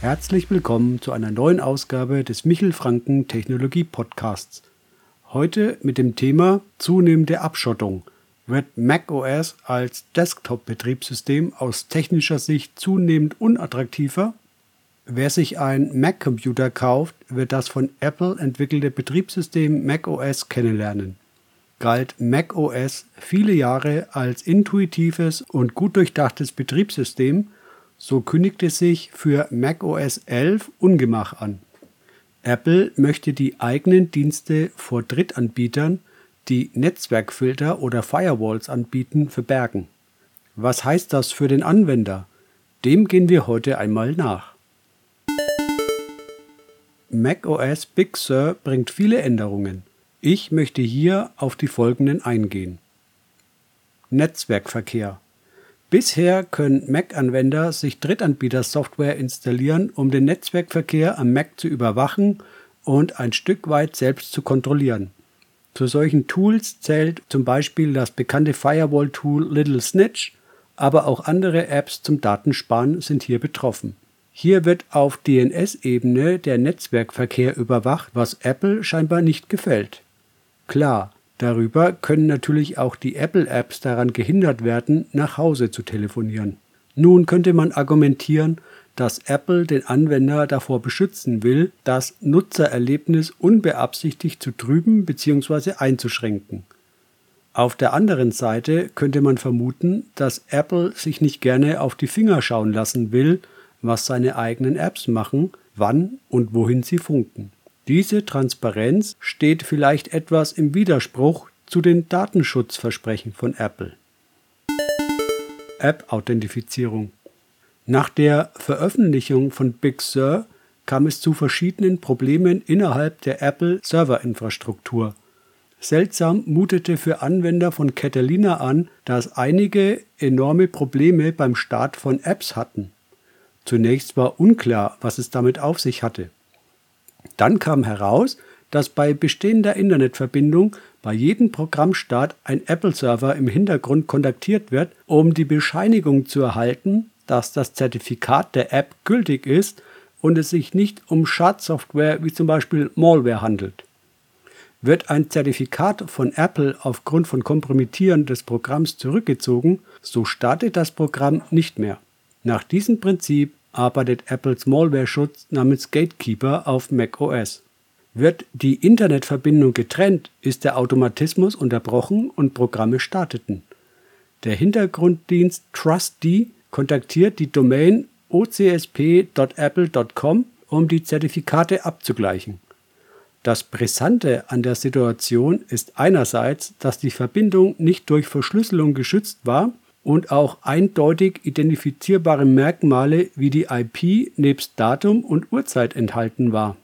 Herzlich willkommen zu einer neuen Ausgabe des Michel Franken Technologie Podcasts. Heute mit dem Thema zunehmende Abschottung. Wird macOS als Desktop-Betriebssystem aus technischer Sicht zunehmend unattraktiver? Wer sich ein Mac-Computer kauft, wird das von Apple entwickelte Betriebssystem macOS kennenlernen galt macOS viele Jahre als intuitives und gut durchdachtes Betriebssystem, so kündigte sich für macOS 11 Ungemach an. Apple möchte die eigenen Dienste vor Drittanbietern, die Netzwerkfilter oder Firewalls anbieten, verbergen. Was heißt das für den Anwender? Dem gehen wir heute einmal nach. macOS Big Sur bringt viele Änderungen. Ich möchte hier auf die folgenden eingehen. Netzwerkverkehr. Bisher können Mac-Anwender sich Drittanbieter-Software installieren, um den Netzwerkverkehr am Mac zu überwachen und ein Stück weit selbst zu kontrollieren. Zu solchen Tools zählt zum Beispiel das bekannte Firewall-Tool Little Snitch, aber auch andere Apps zum Datensparen sind hier betroffen. Hier wird auf DNS-Ebene der Netzwerkverkehr überwacht, was Apple scheinbar nicht gefällt. Klar, darüber können natürlich auch die Apple-Apps daran gehindert werden, nach Hause zu telefonieren. Nun könnte man argumentieren, dass Apple den Anwender davor beschützen will, das Nutzererlebnis unbeabsichtigt zu trüben bzw. einzuschränken. Auf der anderen Seite könnte man vermuten, dass Apple sich nicht gerne auf die Finger schauen lassen will, was seine eigenen Apps machen, wann und wohin sie funken. Diese Transparenz steht vielleicht etwas im Widerspruch zu den Datenschutzversprechen von Apple. App-Authentifizierung Nach der Veröffentlichung von Big Sur kam es zu verschiedenen Problemen innerhalb der Apple Serverinfrastruktur. Seltsam mutete für Anwender von Catalina an, dass einige enorme Probleme beim Start von Apps hatten. Zunächst war unklar, was es damit auf sich hatte. Dann kam heraus, dass bei bestehender Internetverbindung bei jedem Programmstart ein Apple-Server im Hintergrund kontaktiert wird, um die Bescheinigung zu erhalten, dass das Zertifikat der App gültig ist und es sich nicht um Schadsoftware wie zum Beispiel Malware handelt. Wird ein Zertifikat von Apple aufgrund von Kompromittieren des Programms zurückgezogen, so startet das Programm nicht mehr. Nach diesem Prinzip arbeitet Apples Malware-Schutz namens Gatekeeper auf macOS. Wird die Internetverbindung getrennt, ist der Automatismus unterbrochen und Programme starteten. Der Hintergrunddienst TrustD kontaktiert die Domain ocsp.apple.com, um die Zertifikate abzugleichen. Das Brisante an der Situation ist einerseits, dass die Verbindung nicht durch Verschlüsselung geschützt war und auch eindeutig identifizierbare Merkmale wie die IP nebst Datum und Uhrzeit enthalten war.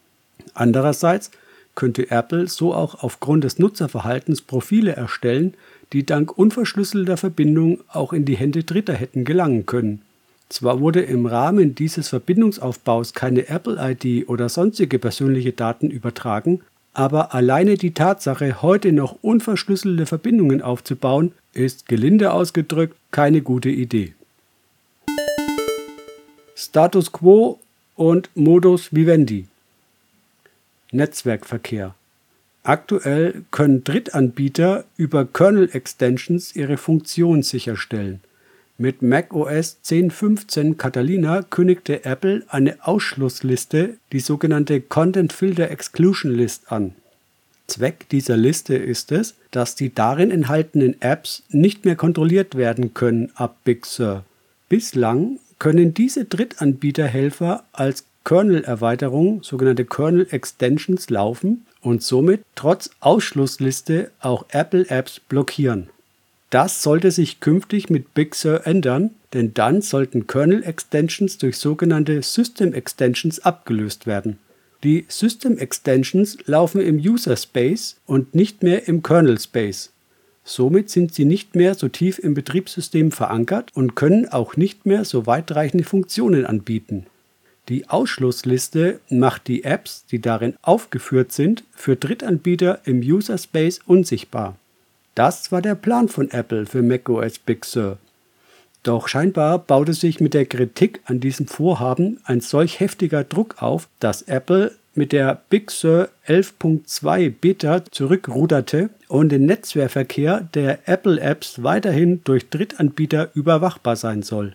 Andererseits könnte Apple so auch aufgrund des Nutzerverhaltens Profile erstellen, die dank unverschlüsselter Verbindung auch in die Hände Dritter hätten gelangen können. Zwar wurde im Rahmen dieses Verbindungsaufbaus keine Apple-ID oder sonstige persönliche Daten übertragen, aber alleine die Tatsache, heute noch unverschlüsselte Verbindungen aufzubauen, ist gelinde ausgedrückt keine gute Idee. Status quo und Modus vivendi. Netzwerkverkehr. Aktuell können Drittanbieter über Kernel-Extensions ihre Funktion sicherstellen. Mit macOS 10.15 Catalina kündigte Apple eine Ausschlussliste, die sogenannte Content Filter Exclusion List, an. Zweck dieser Liste ist es, dass die darin enthaltenen Apps nicht mehr kontrolliert werden können ab Big Sur. Bislang können diese Drittanbieterhelfer als Kernel-Erweiterung, sogenannte Kernel-Extensions, laufen und somit trotz Ausschlussliste auch Apple-Apps blockieren. Das sollte sich künftig mit Big Sur ändern, denn dann sollten Kernel-Extensions durch sogenannte System-Extensions abgelöst werden. Die System Extensions laufen im User Space und nicht mehr im Kernel Space. Somit sind sie nicht mehr so tief im Betriebssystem verankert und können auch nicht mehr so weitreichende Funktionen anbieten. Die Ausschlussliste macht die Apps, die darin aufgeführt sind, für Drittanbieter im User Space unsichtbar. Das war der Plan von Apple für macOS Big Sur. Doch scheinbar baute sich mit der Kritik an diesem Vorhaben ein solch heftiger Druck auf, dass Apple mit der Big Sur 11.2 Beta zurückruderte und den Netzwerkverkehr der Apple Apps weiterhin durch Drittanbieter überwachbar sein soll.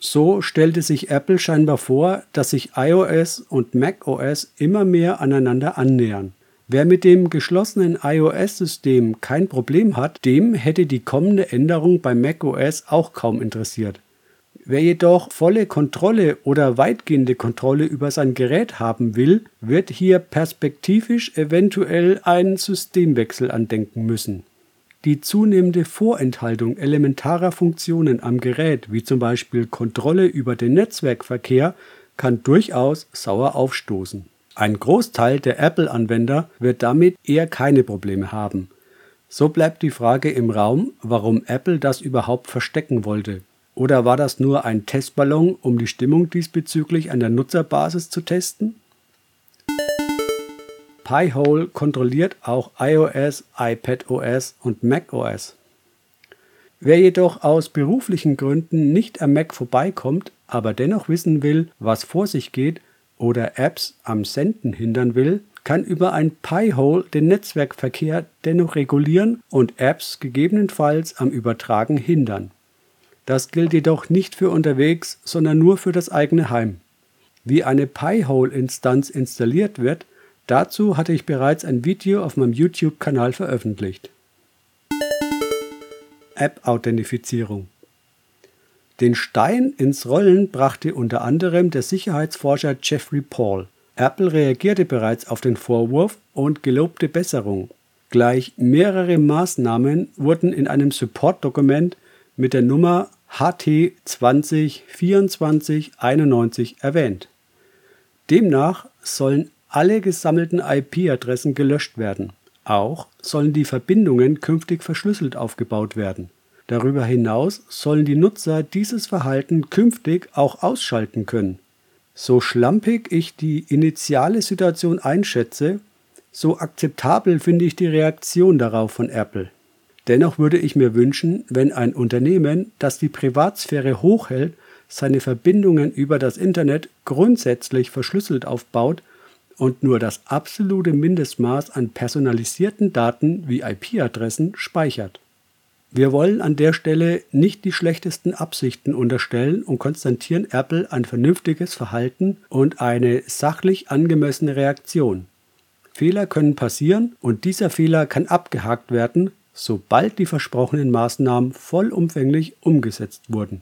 So stellte sich Apple scheinbar vor, dass sich iOS und macOS immer mehr aneinander annähern. Wer mit dem geschlossenen iOS-System kein Problem hat, dem hätte die kommende Änderung bei macOS auch kaum interessiert. Wer jedoch volle Kontrolle oder weitgehende Kontrolle über sein Gerät haben will, wird hier perspektivisch eventuell einen Systemwechsel andenken müssen. Die zunehmende Vorenthaltung elementarer Funktionen am Gerät, wie zum Beispiel Kontrolle über den Netzwerkverkehr, kann durchaus sauer aufstoßen. Ein Großteil der Apple-Anwender wird damit eher keine Probleme haben. So bleibt die Frage im Raum, warum Apple das überhaupt verstecken wollte. Oder war das nur ein Testballon, um die Stimmung diesbezüglich an der Nutzerbasis zu testen? Pi-hole kontrolliert auch iOS, iPadOS und macOS. Wer jedoch aus beruflichen Gründen nicht am Mac vorbeikommt, aber dennoch wissen will, was vor sich geht oder Apps am Senden hindern will, kann über ein Pi-hole den Netzwerkverkehr dennoch regulieren und Apps gegebenenfalls am Übertragen hindern. Das gilt jedoch nicht für unterwegs, sondern nur für das eigene Heim. Wie eine Pi-hole-Instanz installiert wird, Dazu hatte ich bereits ein Video auf meinem YouTube-Kanal veröffentlicht. App-Authentifizierung Den Stein ins Rollen brachte unter anderem der Sicherheitsforscher Jeffrey Paul. Apple reagierte bereits auf den Vorwurf und gelobte Besserung. Gleich mehrere Maßnahmen wurden in einem Support-Dokument mit der Nummer HT 202491 erwähnt. Demnach sollen alle gesammelten IP-Adressen gelöscht werden. Auch sollen die Verbindungen künftig verschlüsselt aufgebaut werden. Darüber hinaus sollen die Nutzer dieses Verhalten künftig auch ausschalten können. So schlampig ich die initiale Situation einschätze, so akzeptabel finde ich die Reaktion darauf von Apple. Dennoch würde ich mir wünschen, wenn ein Unternehmen, das die Privatsphäre hochhält, seine Verbindungen über das Internet grundsätzlich verschlüsselt aufbaut und nur das absolute Mindestmaß an personalisierten Daten wie IP-Adressen speichert. Wir wollen an der Stelle nicht die schlechtesten Absichten unterstellen und konstatieren Apple ein vernünftiges Verhalten und eine sachlich angemessene Reaktion. Fehler können passieren und dieser Fehler kann abgehakt werden, sobald die versprochenen Maßnahmen vollumfänglich umgesetzt wurden.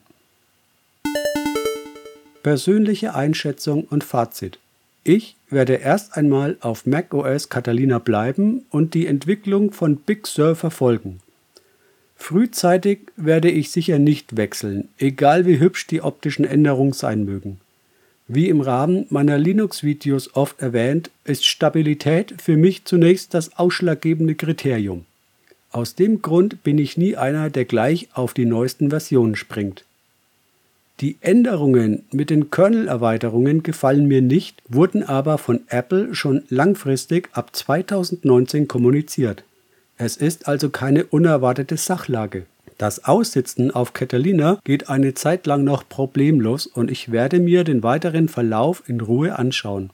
Persönliche Einschätzung und Fazit. Ich werde erst einmal auf macOS Catalina bleiben und die Entwicklung von Big Sur verfolgen. Frühzeitig werde ich sicher nicht wechseln, egal wie hübsch die optischen Änderungen sein mögen. Wie im Rahmen meiner Linux-Videos oft erwähnt, ist Stabilität für mich zunächst das ausschlaggebende Kriterium. Aus dem Grund bin ich nie einer, der gleich auf die neuesten Versionen springt. Die Änderungen mit den Kernel-Erweiterungen gefallen mir nicht, wurden aber von Apple schon langfristig ab 2019 kommuniziert. Es ist also keine unerwartete Sachlage. Das Aussitzen auf Catalina geht eine Zeit lang noch problemlos und ich werde mir den weiteren Verlauf in Ruhe anschauen.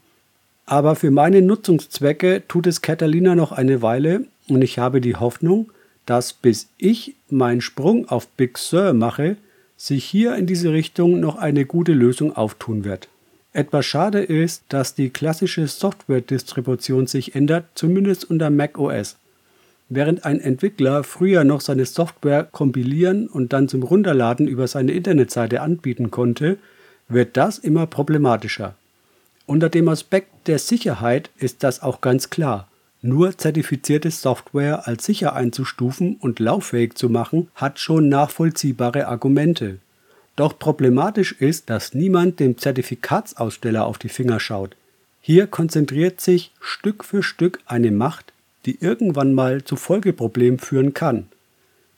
Aber für meine Nutzungszwecke tut es Catalina noch eine Weile und ich habe die Hoffnung, dass bis ich meinen Sprung auf Big Sur mache, sich hier in diese Richtung noch eine gute Lösung auftun wird. Etwas schade ist, dass die klassische Software-Distribution sich ändert, zumindest unter macOS. Während ein Entwickler früher noch seine Software kompilieren und dann zum Runterladen über seine Internetseite anbieten konnte, wird das immer problematischer. Unter dem Aspekt der Sicherheit ist das auch ganz klar. Nur zertifizierte Software als sicher einzustufen und lauffähig zu machen, hat schon nachvollziehbare Argumente. Doch problematisch ist, dass niemand dem Zertifikatsaussteller auf die Finger schaut. Hier konzentriert sich Stück für Stück eine Macht, die irgendwann mal zu Folgeproblemen führen kann.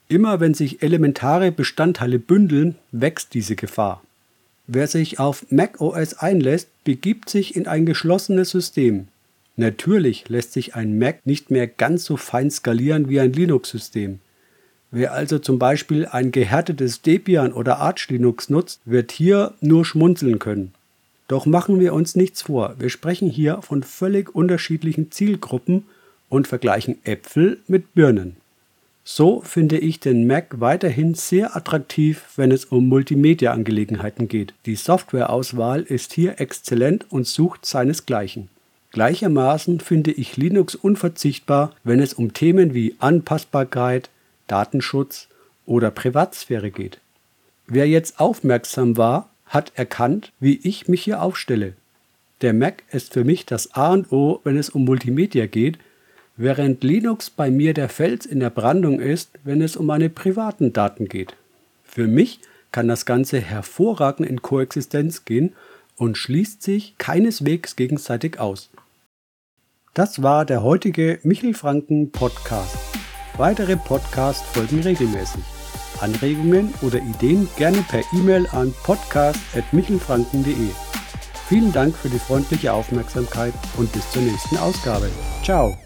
Immer wenn sich elementare Bestandteile bündeln, wächst diese Gefahr. Wer sich auf macOS einlässt, begibt sich in ein geschlossenes System. Natürlich lässt sich ein Mac nicht mehr ganz so fein skalieren wie ein Linux-System. Wer also zum Beispiel ein gehärtetes Debian oder Arch Linux nutzt, wird hier nur schmunzeln können. Doch machen wir uns nichts vor, wir sprechen hier von völlig unterschiedlichen Zielgruppen und vergleichen Äpfel mit Birnen. So finde ich den Mac weiterhin sehr attraktiv, wenn es um Multimedia-Angelegenheiten geht. Die Softwareauswahl ist hier exzellent und sucht seinesgleichen. Gleichermaßen finde ich Linux unverzichtbar, wenn es um Themen wie Anpassbarkeit, Datenschutz oder Privatsphäre geht. Wer jetzt aufmerksam war, hat erkannt, wie ich mich hier aufstelle. Der Mac ist für mich das A und O, wenn es um Multimedia geht, während Linux bei mir der Fels in der Brandung ist, wenn es um meine privaten Daten geht. Für mich kann das Ganze hervorragend in Koexistenz gehen und schließt sich keineswegs gegenseitig aus. Das war der heutige Michel Franken Podcast. Weitere Podcasts folgen regelmäßig. Anregungen oder Ideen gerne per E-Mail an podcast.michelfranken.de. Vielen Dank für die freundliche Aufmerksamkeit und bis zur nächsten Ausgabe. Ciao!